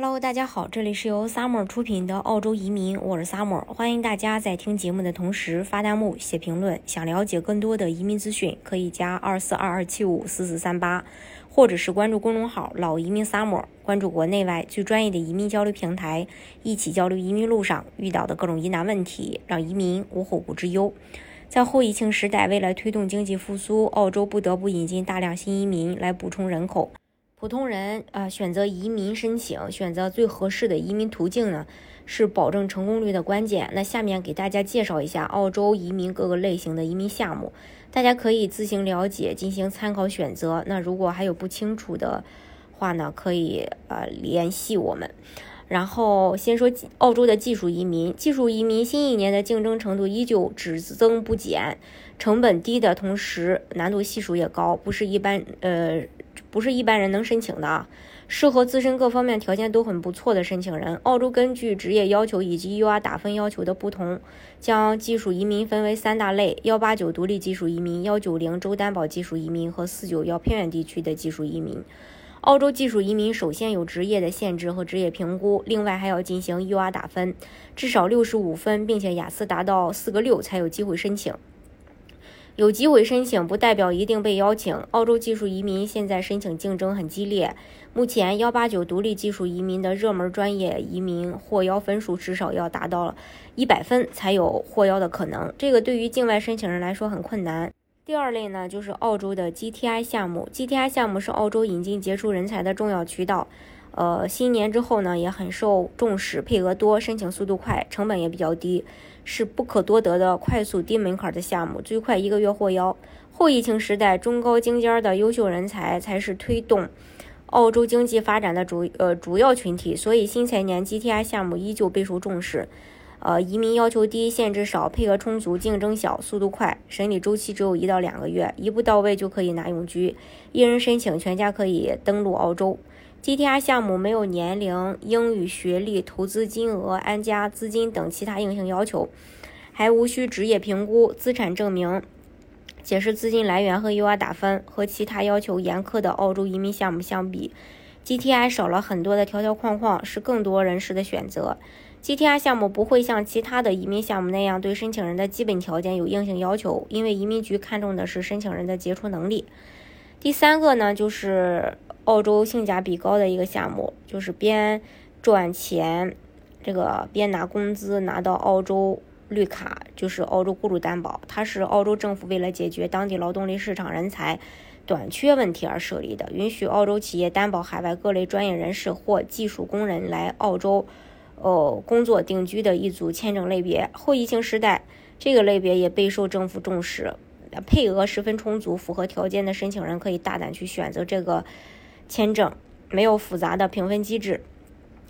Hello，大家好，这里是由 Summer 出品的澳洲移民，我是 Summer，欢迎大家在听节目的同时发弹幕、写评论。想了解更多的移民资讯，可以加二四二二七五四四三八，或者是关注公众号“老移民 Summer”，关注国内外最专业的移民交流平台，一起交流移民路上遇到的各种疑难问题，让移民无后顾之忧。在后疫情时代，为了推动经济复苏，澳洲不得不引进大量新移民来补充人口。普通人啊，选择移民申请，选择最合适的移民途径呢，是保证成功率的关键。那下面给大家介绍一下澳洲移民各个类型的移民项目，大家可以自行了解，进行参考选择。那如果还有不清楚的话呢，可以呃联系我们。然后先说澳洲的技术移民，技术移民新一年的竞争程度依旧只增不减，成本低的同时难度系数也高，不是一般呃。不是一般人能申请的啊，适合自身各方面条件都很不错的申请人。澳洲根据职业要求以及 UR 打分要求的不同，将技术移民分为三大类：幺八九独立技术移民、幺九零州担保技术移民和四九幺偏远地区的技术移民。澳洲技术移民首先有职业的限制和职业评估，另外还要进行 UR 打分，至少六十五分，并且雅思达到四个六才有机会申请。有机会申请不代表一定被邀请。澳洲技术移民现在申请竞争很激烈，目前幺八九独立技术移民的热门专业移民获邀分数至少要达到一百分才有获邀的可能，这个对于境外申请人来说很困难。第二类呢，就是澳洲的 GTI 项目，GTI 项目是澳洲引进杰出人才的重要渠道。呃，新年之后呢，也很受重视，配额多，申请速度快，成本也比较低，是不可多得的快速低门槛的项目，最快一个月获邀。后疫情时代，中高精尖的优秀人才才是推动澳洲经济发展的主呃主要群体，所以新财年 GTI 项目依旧备受重视。呃，移民要求低，限制少，配额充足，竞争小，速度快，审理周期只有一到两个月，一步到位就可以拿永居，一人申请，全家可以登陆澳洲。GTR 项目没有年龄、英语、学历、投资金额、安家资金等其他硬性要求，还无需职业评估、资产证明、解释资金来源和 UR 打分。和其他要求严苛的澳洲移民项目相比，GTI 少了很多的条条框框，是更多人士的选择。GTR 项目不会像其他的移民项目那样对申请人的基本条件有硬性要求，因为移民局看重的是申请人的杰出能力。第三个呢，就是澳洲性价比高的一个项目，就是边赚钱，这个边拿工资，拿到澳洲绿卡，就是澳洲雇主担保。它是澳洲政府为了解决当地劳动力市场人才短缺问题而设立的，允许澳洲企业担保海外各类专业人士或技术工人来澳洲，呃，工作定居的一组签证类别。后疫情时代，这个类别也备受政府重视。配额十分充足、符合条件的申请人可以大胆去选择这个签证，没有复杂的评分机制。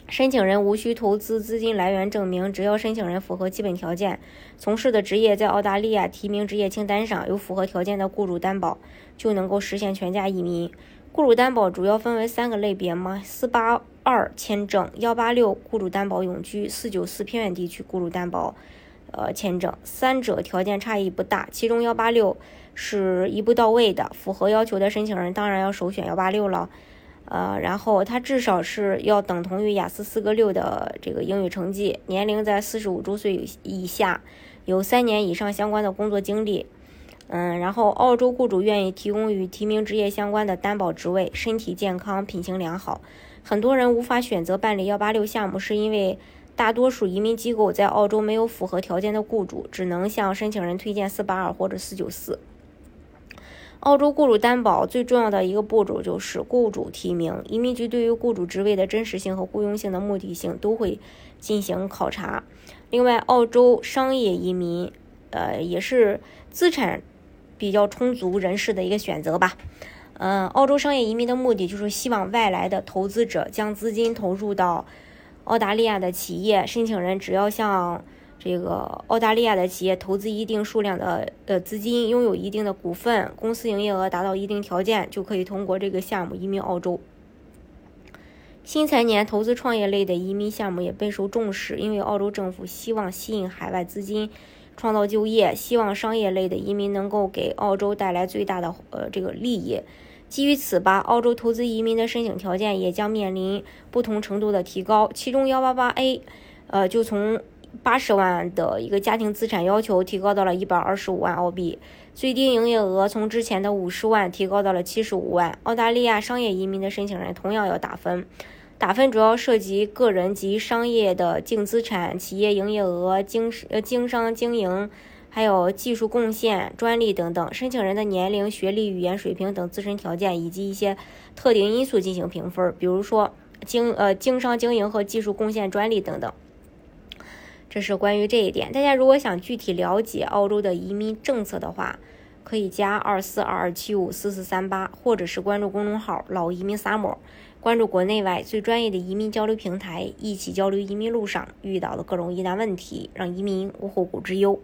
申请人无需投资资金来源证明，只要申请人符合基本条件，从事的职业在澳大利亚提名职业清单上有符合条件的雇主担保，就能够实现全家移民。雇主担保主要分为三个类别吗：四八二签证、幺八六雇主担保永居、四九四偏远地区雇主担保。呃，签证三者条件差异不大，其中幺八六是一步到位的，符合要求的申请人当然要首选幺八六了。呃，然后它至少是要等同于雅思四个六的这个英语成绩，年龄在四十五周岁以下，有三年以上相关的工作经历。嗯，然后澳洲雇主愿意提供与提名职业相关的担保职位，身体健康，品行良好。很多人无法选择办理幺八六项目，是因为。大多数移民机构在澳洲没有符合条件的雇主，只能向申请人推荐四八二或者四九四。澳洲雇主担保最重要的一个步骤就是雇主提名，移民局对于雇主职位的真实性和雇佣性的目的性都会进行考察。另外，澳洲商业移民，呃，也是资产比较充足人士的一个选择吧。嗯，澳洲商业移民的目的就是希望外来的投资者将资金投入到。澳大利亚的企业申请人只要向这个澳大利亚的企业投资一定数量的呃资金，拥有一定的股份，公司营业额达到一定条件，就可以通过这个项目移民澳洲。新财年投资创业类的移民项目也备受重视，因为澳洲政府希望吸引海外资金，创造就业，希望商业类的移民能够给澳洲带来最大的呃这个利益。基于此吧，澳洲投资移民的申请条件也将面临不同程度的提高。其中幺八八 A，呃，就从八十万的一个家庭资产要求提高到了一百二十五万澳币，最低营业额从之前的五十万提高到了七十五万。澳大利亚商业移民的申请人同样要打分，打分主要涉及个人及商业的净资产、企业营业额、经呃经商经营。还有技术贡献、专利等等，申请人的年龄、学历、语言水平等自身条件以及一些特定因素进行评分，比如说经呃经商经营和技术贡献、专利等等。这是关于这一点。大家如果想具体了解澳洲的移民政策的话，可以加二四二二七五四四三八，或者是关注公众号“老移民 summer”，关注国内外最专业的移民交流平台，一起交流移民路上遇到的各种疑难问题，让移民无后顾之忧。